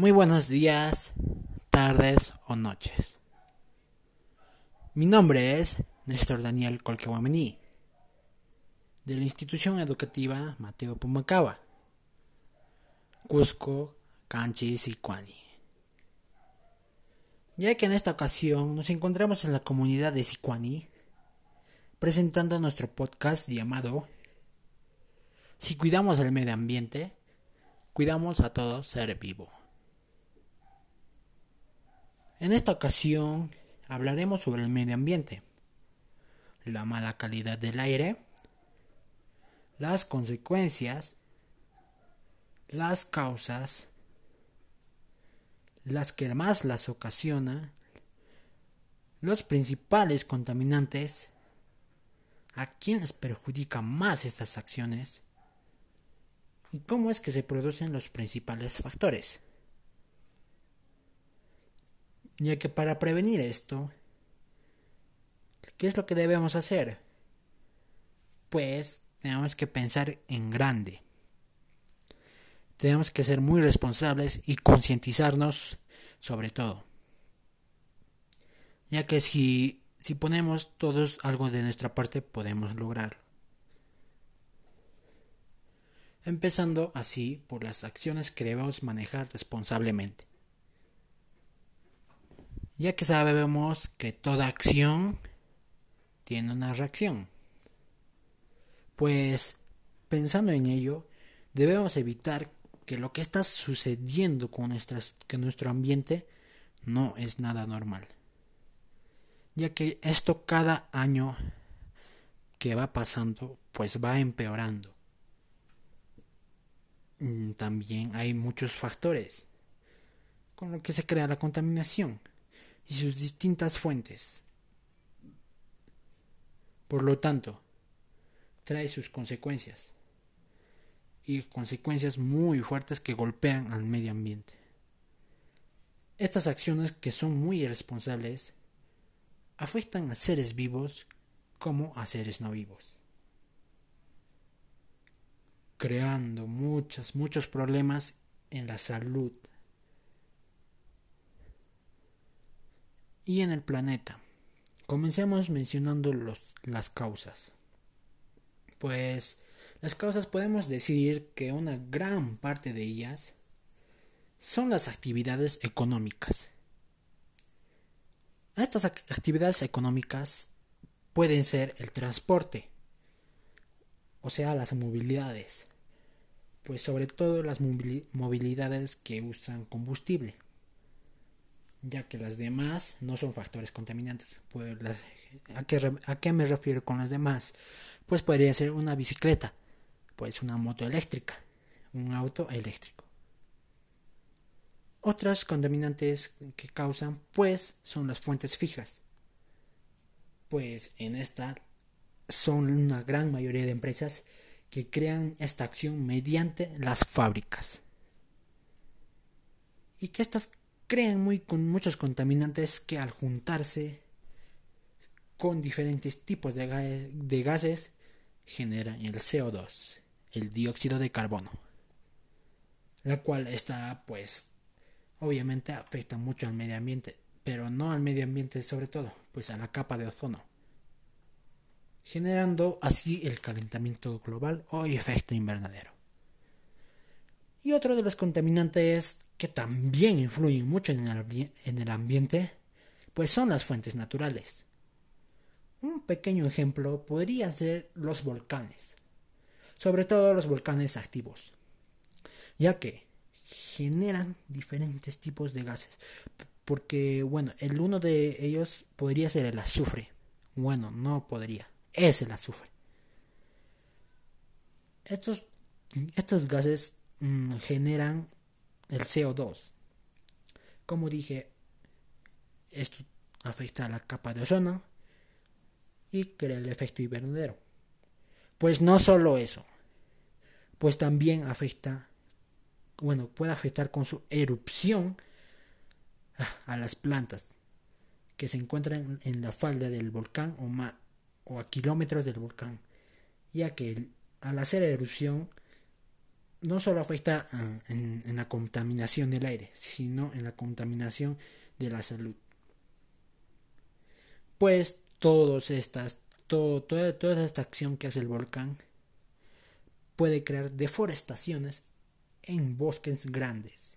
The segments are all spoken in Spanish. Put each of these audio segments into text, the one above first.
Muy buenos días, tardes o noches. Mi nombre es Néstor Daniel Colquehuamení, de la institución educativa Mateo Pumacaba, Cusco, Canchi, Sicuani. Ya que en esta ocasión nos encontramos en la comunidad de Sicuani, presentando nuestro podcast llamado Si cuidamos el medio ambiente, cuidamos a todo ser vivo. En esta ocasión hablaremos sobre el medio ambiente, la mala calidad del aire, las consecuencias, las causas, las que más las ocasiona, los principales contaminantes, a quienes perjudican más estas acciones y cómo es que se producen los principales factores ya que para prevenir esto, ¿qué es lo que debemos hacer? Pues tenemos que pensar en grande. Tenemos que ser muy responsables y concientizarnos sobre todo. Ya que si, si ponemos todos algo de nuestra parte podemos lograrlo. Empezando así por las acciones que debemos manejar responsablemente ya que sabemos que toda acción tiene una reacción. Pues pensando en ello, debemos evitar que lo que está sucediendo con nuestras, que nuestro ambiente no es nada normal. Ya que esto cada año que va pasando, pues va empeorando. Mm, también hay muchos factores con lo que se crea la contaminación y sus distintas fuentes. Por lo tanto, trae sus consecuencias y consecuencias muy fuertes que golpean al medio ambiente. Estas acciones que son muy irresponsables afectan a seres vivos como a seres no vivos, creando muchos, muchos problemas en la salud y en el planeta. Comencemos mencionando los, las causas. Pues las causas podemos decir que una gran parte de ellas son las actividades económicas. Estas actividades económicas pueden ser el transporte, o sea, las movilidades, pues sobre todo las movilidades que usan combustible ya que las demás no son factores contaminantes. Pues ¿a, qué, ¿A qué me refiero con las demás? Pues podría ser una bicicleta, pues una moto eléctrica, un auto eléctrico. Otros contaminantes que causan, pues, son las fuentes fijas. Pues en esta son una gran mayoría de empresas que crean esta acción mediante las fábricas. Y que estas crean muy, con muchos contaminantes que al juntarse con diferentes tipos de, de gases generan el CO2, el dióxido de carbono, la cual está pues obviamente afecta mucho al medio ambiente, pero no al medio ambiente sobre todo, pues a la capa de ozono, generando así el calentamiento global o efecto invernadero. Y otro de los contaminantes que también influyen mucho en el, en el ambiente, pues son las fuentes naturales. Un pequeño ejemplo podría ser los volcanes, sobre todo los volcanes activos, ya que generan diferentes tipos de gases, porque bueno, el uno de ellos podría ser el azufre, bueno, no podría, es el azufre. Estos, estos gases mm, generan el CO2. Como dije, esto afecta a la capa de ozono y crea el efecto invernadero. Pues no solo eso, pues también afecta, bueno, puede afectar con su erupción a las plantas que se encuentran en la falda del volcán o, o a kilómetros del volcán, ya que al hacer erupción no solo afecta ah, en, la contaminación del aire, sino en la contaminación de la salud. Pues todas estas, toda, toda esta acción que hace el volcán puede crear deforestaciones en bosques grandes,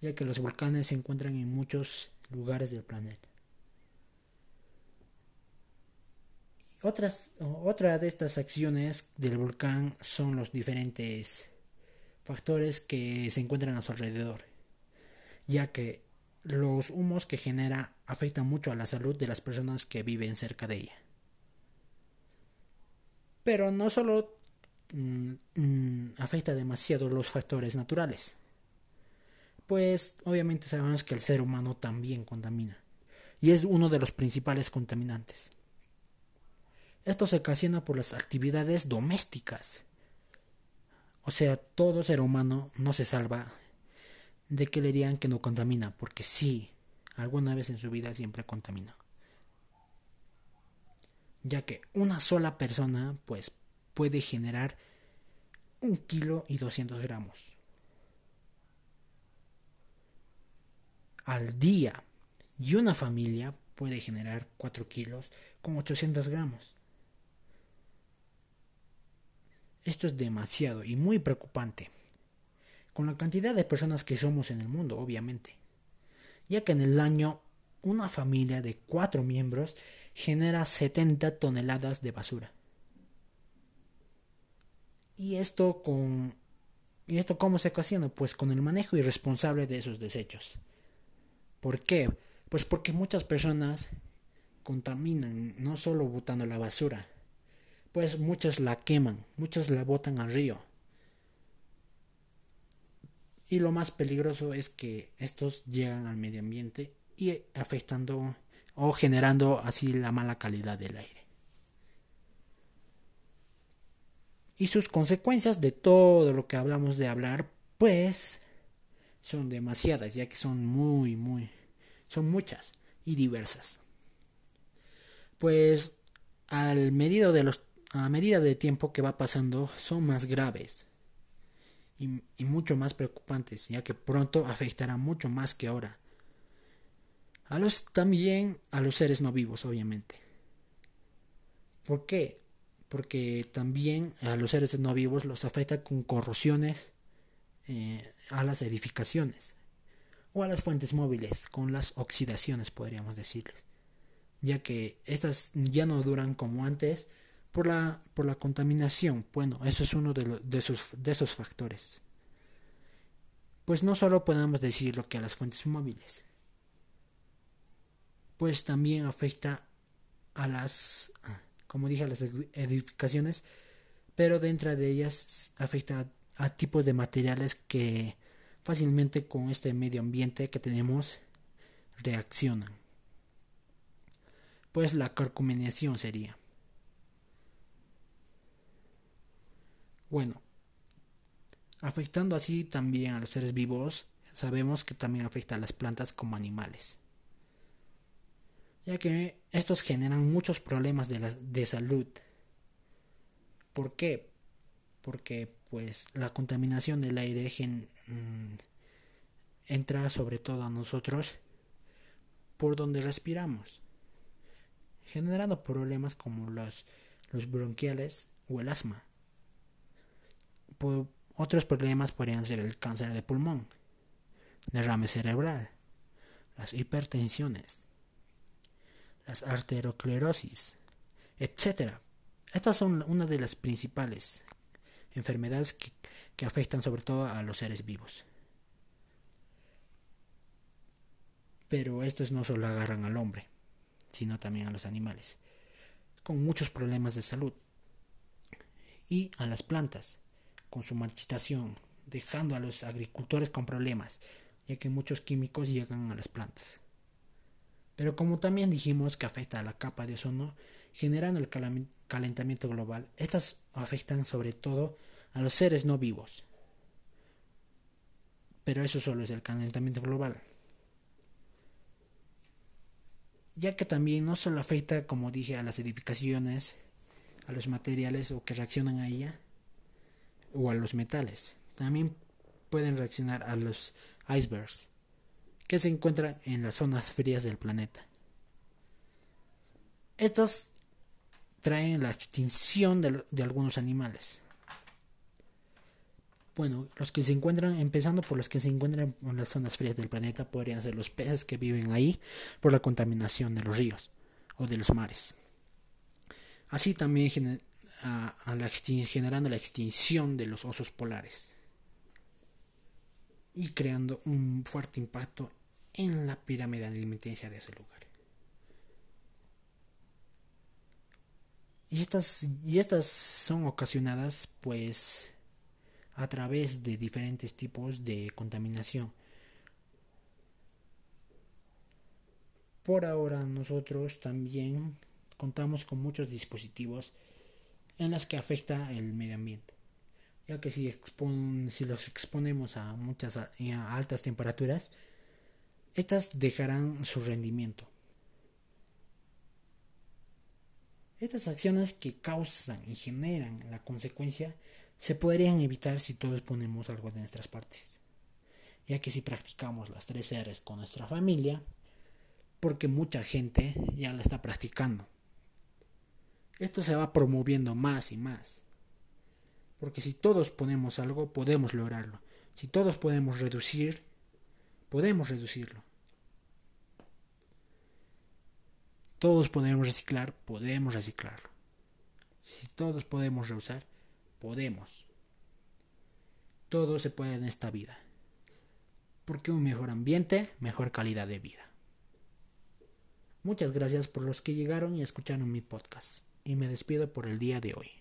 ya que los volcanes se encuentran en muchos lugares del planeta. Otras, otra de estas acciones del volcán son los diferentes factores que se encuentran a su alrededor, ya que los humos que genera afectan mucho a la salud de las personas que viven cerca de ella. Pero no solo mm, mm, afecta demasiado los factores naturales, pues obviamente sabemos que el ser humano también contamina, y es uno de los principales contaminantes. Esto se ocasiona por las actividades domésticas. O sea, todo ser humano no se salva de que le digan que no contamina, porque sí, alguna vez en su vida siempre contamina. Ya que una sola persona, pues, puede generar un kilo y 200 gramos. Al día. Y una familia puede generar 4 kilos con 800 gramos. Esto es demasiado y muy preocupante, con la cantidad de personas que somos en el mundo, obviamente, ya que en el año una familia de cuatro miembros genera 70 toneladas de basura. Y esto con ¿Y esto cómo se ocasiona? Pues con el manejo irresponsable de esos desechos. ¿Por qué? Pues porque muchas personas contaminan no solo botando la basura, pues muchos la queman, muchos la botan al río. Y lo más peligroso es que estos llegan al medio ambiente y afectando o generando así la mala calidad del aire. Y sus consecuencias de todo lo que hablamos de hablar, pues son demasiadas, ya que son muy, muy, son muchas y diversas. Pues al medido de los a medida de tiempo que va pasando son más graves y, mucho más preocupantes, ya que pronto afectará mucho más que ahora. A los también a los seres no vivos, obviamente. ¿Por qué? Porque también a los seres no vivos los afecta con corrosiones eh, a las edificaciones o a las fuentes móviles, con las oxidaciones, podríamos decirles, ya que estas ya no duran como antes por la, por la contaminación. Bueno, eso es uno de, de, esos, de esos factores. Pues no solo podemos decir lo que a las fuentes móviles, pues también afecta a las, como dije, a las edificaciones, pero dentro de ellas afecta a, a tipos de materiales que fácilmente con este medio ambiente que tenemos reaccionan. Pues la carcominación sería. Bueno, afectando así también a los seres vivos, sabemos que también afecta a las plantas como animales, ya que estos generan muchos problemas de, de salud. ¿Por qué? Porque pues la contaminación del aire mm, entra sobre todo a nosotros por donde respiramos, generando problemas como los, los bronquiales o el asma otros problemas podrían ser el cáncer de pulmón, derrame cerebral, las hipertensiones, las arterioclerosis, etc. Estas son una de las principales enfermedades que, que afectan sobre todo a los seres vivos. Pero estos no solo agarran al hombre, sino también a los animales, con muchos problemas de salud, y a las plantas, con su marchitación, dejando a los agricultores con problemas, ya que muchos químicos llegan a las plantas. Pero como también dijimos que afecta a la capa de ozono, generando el calentamiento global, estas afectan sobre todo a los seres no vivos. Pero eso solo es el calentamiento global. Ya que también no solo afecta, como dije, a las edificaciones, a los materiales o que reaccionan a ella, o a los metales. También pueden reaccionar a los icebergs que se encuentran en las zonas frías del planeta. Estos traen la extinción de, de, algunos animales. Bueno, los que se encuentran, empezando por los que se encuentran en las zonas frías del planeta, podrían ser los peces que viven ahí por la contaminación de los ríos o de los mares. Así también a, la generando la extinción de los osos polares y creando un fuerte impacto en la pirámide alimenticia de ese lugar. Y estas, y estas son ocasionadas pues a través de diferentes tipos de contaminación. Por ahora nosotros también contamos con muchos dispositivos en los que afecta el medio ambiente ya que si, si los exponemos a muchas a altas temperaturas, estas dejarán su rendimiento. Estas acciones que causan y generan la consecuencia se podrían evitar si todos ponemos algo de nuestras partes, ya que si practicamos las tres R's con nuestra familia, porque mucha gente ya la está practicando. Esto se va promoviendo más y más. Porque si todos ponemos algo, podemos lograrlo. Si todos podemos reducir, podemos reducirlo. Todos podemos reciclar, podemos reciclarlo. Si todos podemos reusar, podemos. Todo se puede en esta vida. Porque un mejor ambiente, mejor calidad de vida. Muchas gracias por los que llegaron y escucharon mi podcast. Y me despido por el día de hoy.